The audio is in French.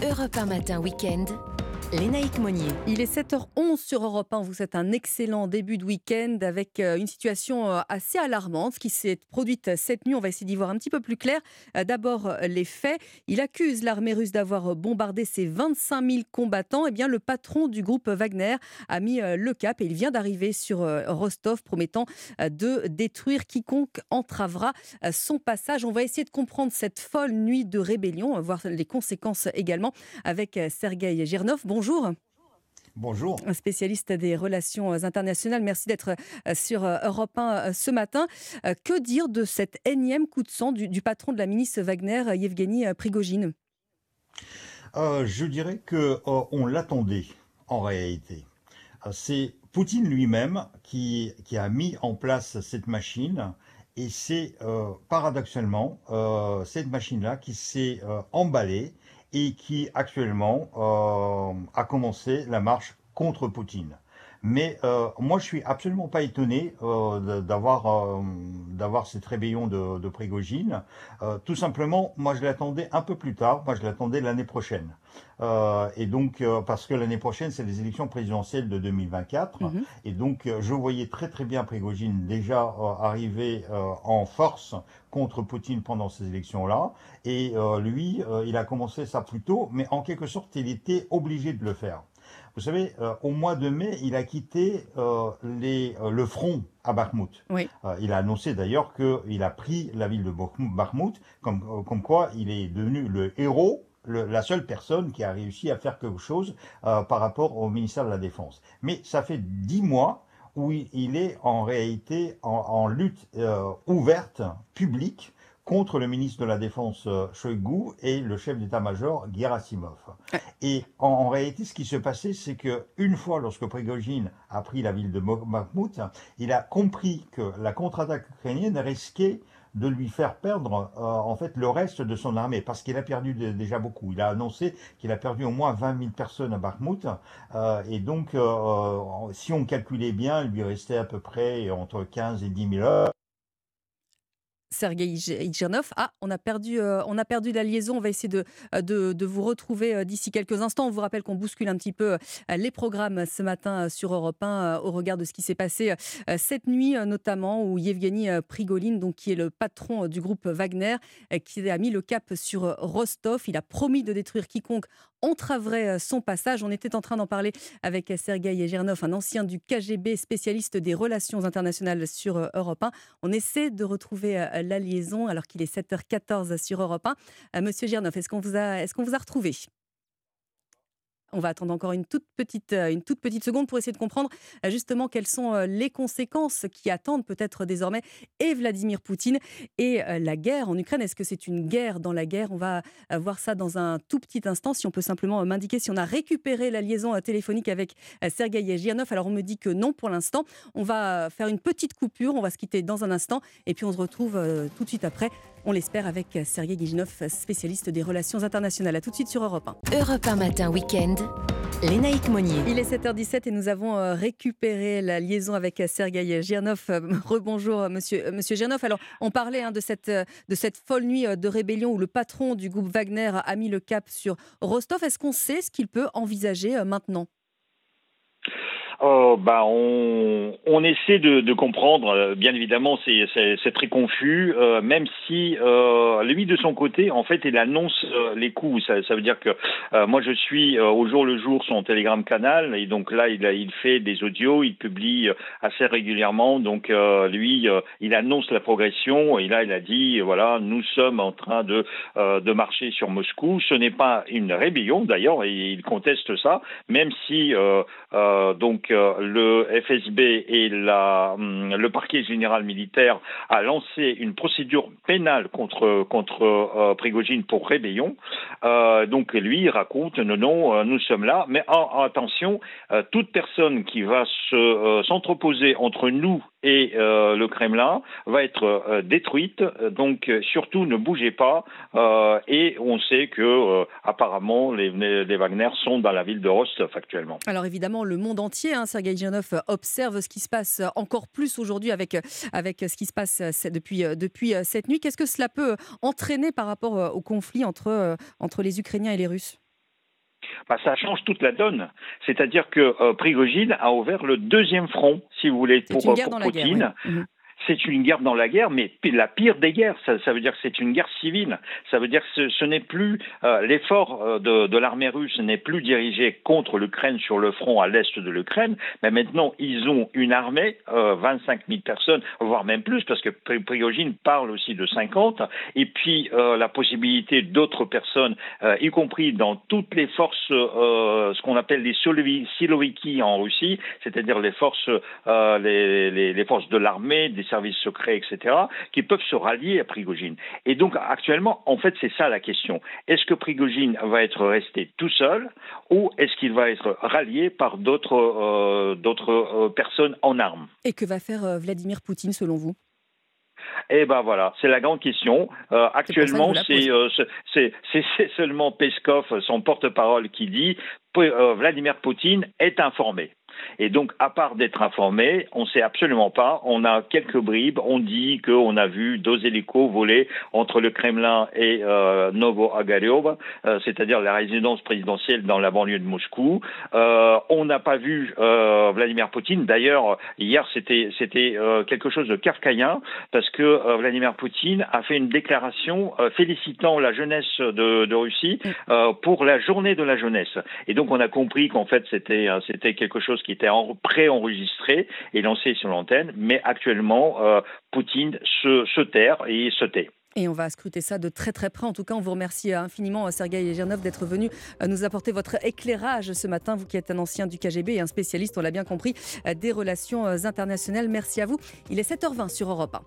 Europe 1 Matin Week-end. Lénaïque Monnier. Il est 7h11 sur Europe 1. Vous êtes un excellent début de week-end avec euh, une situation euh, assez alarmante qui s'est produite cette nuit. On va essayer d'y voir un petit peu plus clair. Euh, d'abord, les faits. Il accuse l'armée russe d'avoir bombardé ses 25 000 combattants. Eh bien, le patron du groupe Wagner a mis le cap et il vient d'arriver sur Rostov promettant de détruire quiconque entravera son passage. On va essayer de comprendre cette folle nuit de rébellion, voir les conséquences également avec Sergei Girnov. Bonjour. Bonjour. Un spécialiste des relations internationales. Merci d'être euh, sur euh, Europe 1 euh, ce matin. Que dire de cet énième coup de sang du, patron de la ministre Wagner, Yevgeny Prigogine? Je dirais que on l'attendait en réalité. C'est Poutine lui-même qui, qui, a mis en place cette machine et c'est paradoxalement cette machine-là qui s'est emballée et qui actuellement euh, a commencé la marche contre Poutine. Mais euh, moi, je suis absolument pas étonné euh, d'avoir euh, d'avoir cette rébellion de, de Prigogine. Euh, tout simplement, moi, je l'attendais un peu plus tard. Moi, je l'attendais l'année prochaine. Euh, et donc, parce que l'année prochaine, c'est les élections présidentielles de 2024. Mhm. Et donc, je voyais très très bien Prigogine déjà arriver en force contre Poutine pendant ces élections-là. Et lui, il a commencé ça plus tôt, mais en quelque sorte, il était obligé de le faire. Vous savez, euh, au mois de mai, il a quitté euh, les, euh, le front à Bakhmut. Oui. il a annoncé d'ailleurs qu'il a pris la ville de Bakhmut, comme, comme quoi il est devenu le héros la seule personne qui a réussi à faire quelque chose par rapport au ministère de la Défense. Mais ça fait dix mois où il, est en réalité en, en lutte ouverte, publique, contre le ministre de la Défense euh, Shoigu et le chef d'état-major Gerasimov. Et en, réalité, ce qui se passait, c'est que une fois, lorsque Prigogine a pris la ville de Bakhmut, il a compris que la contre-attaque ukrainienne risquait de lui faire perdre euh, en fait le reste de son armée parce qu'il a perdu déjà beaucoup. Il a annoncé qu'il a perdu au moins 20 000 personnes à Bakhmut euh, et donc si on calculait bien, il lui restait à peu près entre 15 et 10 000 heures. Sergei Ichernov. Ah, on a, perdu, euh, on a perdu la liaison. On va essayer de, euh, de vous retrouver euh, d'ici quelques instants. On vous rappelle qu'on bouscule un petit peu les programmes ce matin sur Europe 1 au regard de ce qui s'est passé cette nuit, notamment où Yevgeny Prigolin, donc, qui est le patron du groupe Wagner, qui a mis le cap sur Rostov. Il a promis de détruire quiconque entraverait son passage. On était en train d'en parler avec Sergei Egernov, un ancien du KGB, spécialiste des relations internationales sur Europe 1. On essaie de retrouver la liaison alors qu'il est 7h14 sur Europe 1. Euh, Monsieur Gernov, est-ce qu'on vous a retrouvé on va attendre encore une toute petite, euh, une toute petite seconde pour essayer de comprendre euh, justement quelles sont les conséquences qui attendent peut-être désormais et Vladimir Poutine et la guerre en Ukraine. Est-ce que c'est une guerre dans la guerre? On va voir ça dans un tout petit instant. Si on peut simplement m'indiquer si on a récupéré la liaison téléphonique avec Sergei Yegianov. Alors on me dit que non pour l'instant. On va faire une petite coupure. On va se quitter dans un instant et puis on se retrouve tout de suite après on l'espère avec Sergei Guiginov, spécialiste des relations internationales. A tout de suite sur Europe 1. Europe 1 matin week-end. Lénaïque Monnier. Il est 7h17 et nous avons euh, récupéré la liaison avec Sergei Girnov. Euh, rebonjour, monsieur, euh, monsieur Girnov. Alors, on parlait hein, de, cette, de cette folle nuit de rébellion où le patron du groupe Wagner a mis le cap sur Rostov. Est-ce qu'on sait ce qu'il peut envisager maintenant? Oh, bah on, on essaie de, de comprendre. Euh, bien évidemment, c'est très confus. Euh, même si euh, lui de son côté, en fait, il annonce euh, les coups. Ça, ça, veut dire que moi, je suis au jour le jour son Telegram canal et donc là, il, il fait des audios, il publie assez régulièrement. Donc lui, il annonce la progression et là, il a dit voilà, nous sommes en train de de marcher sur Moscou. Ce n'est pas une rébellion d'ailleurs, et il conteste ça, même si donc le FSB et hum, le parquet général militaire a lancé une procédure pénale contre, contre euh, Prigogine pour rébellion. Euh, donc lui, raconte, non, non, euh, nous sommes là, mais attention, toute personne qui va s'entreposer entre nous et euh, le Kremlin va être euh, détruite. Donc euh, surtout ne bougez pas. et on sait que apparemment les, Wagner sont dans la ville de Rostov actuellement. Alors évidemment, le monde entier, hein, Sergei Janov, observe ce qui se passe encore plus aujourd'hui avec, avec ce qui se passe depuis, depuis cette nuit. Qu'est-ce que cela peut entraîner par rapport au conflit entre, entre les Ukrainiens et les Russes? Bah, ça change toute la donne. C'est-à-dire que euh, Prigogine a ouvert le deuxième front, si vous voulez, pour, guerre pour Poutine. C'est une guerre dans la guerre, mais la pire des guerres. Ça, veut dire que c'est une guerre civile. Ça veut dire que ce, n'est plus euh, l'effort euh, de, l'armée russe n'est plus dirigé contre l'Ukraine sur le front à l'est de l'Ukraine, mais maintenant ils ont une armée, euh, 25 000 personnes, voire même plus, parce que Pri- Prigogine parle aussi de 50, et puis euh, la possibilité d'autres personnes, euh, y compris dans toutes les forces, euh, ce qu'on appelle les Silovi- Siloviki en Russie, c'est-à-dire les forces, euh, les, forces de l'armée, services secrets, etc., qui peuvent se rallier à Prigogine. Et donc actuellement, en fait, c'est ça la question. Est-ce que Prigogine va être resté tout seul ou est-ce qu'il va être rallié par d'autres euh, euh, personnes en armes? Et que va faire euh, Vladimir Poutine selon vous? Eh ben voilà, c'est la grande question. Euh, actuellement, c'est euh, seulement Peskov, son porte-parole, qui dit euh, Vladimir Poutine est informé. Et donc, à part d'être informé, on ne sait absolument pas. On a quelques bribes. On dit qu'on a vu deux hélicos voler entre le Kremlin et euh, Novo-Agariov, euh, c'est-à-dire la résidence présidentielle dans la banlieue de Moscou. Euh, on n'a pas vu euh, Vladimir Poutine. D'ailleurs, hier, c'était euh, quelque chose de kafkaïen parce que Vladimir Poutine a fait une déclaration félicitant la jeunesse de, de Russie euh, pour la journée de la jeunesse. Et donc, on a compris qu'en fait, c'était c'était quelque chose qui était en- préenregistré et lancé sur l'antenne. Mais actuellement, euh, Poutine se, terre et se tait. Et on va scruter ça de très très près. En tout cas, on vous remercie infiniment, euh, Sergei Gernov, d'être venu euh, nous apporter votre éclairage ce matin, vous qui êtes un ancien du KGB et un spécialiste, on l'a bien compris, euh, des relations euh, internationales. Merci à vous. Il est 7h20 sur Europe 1.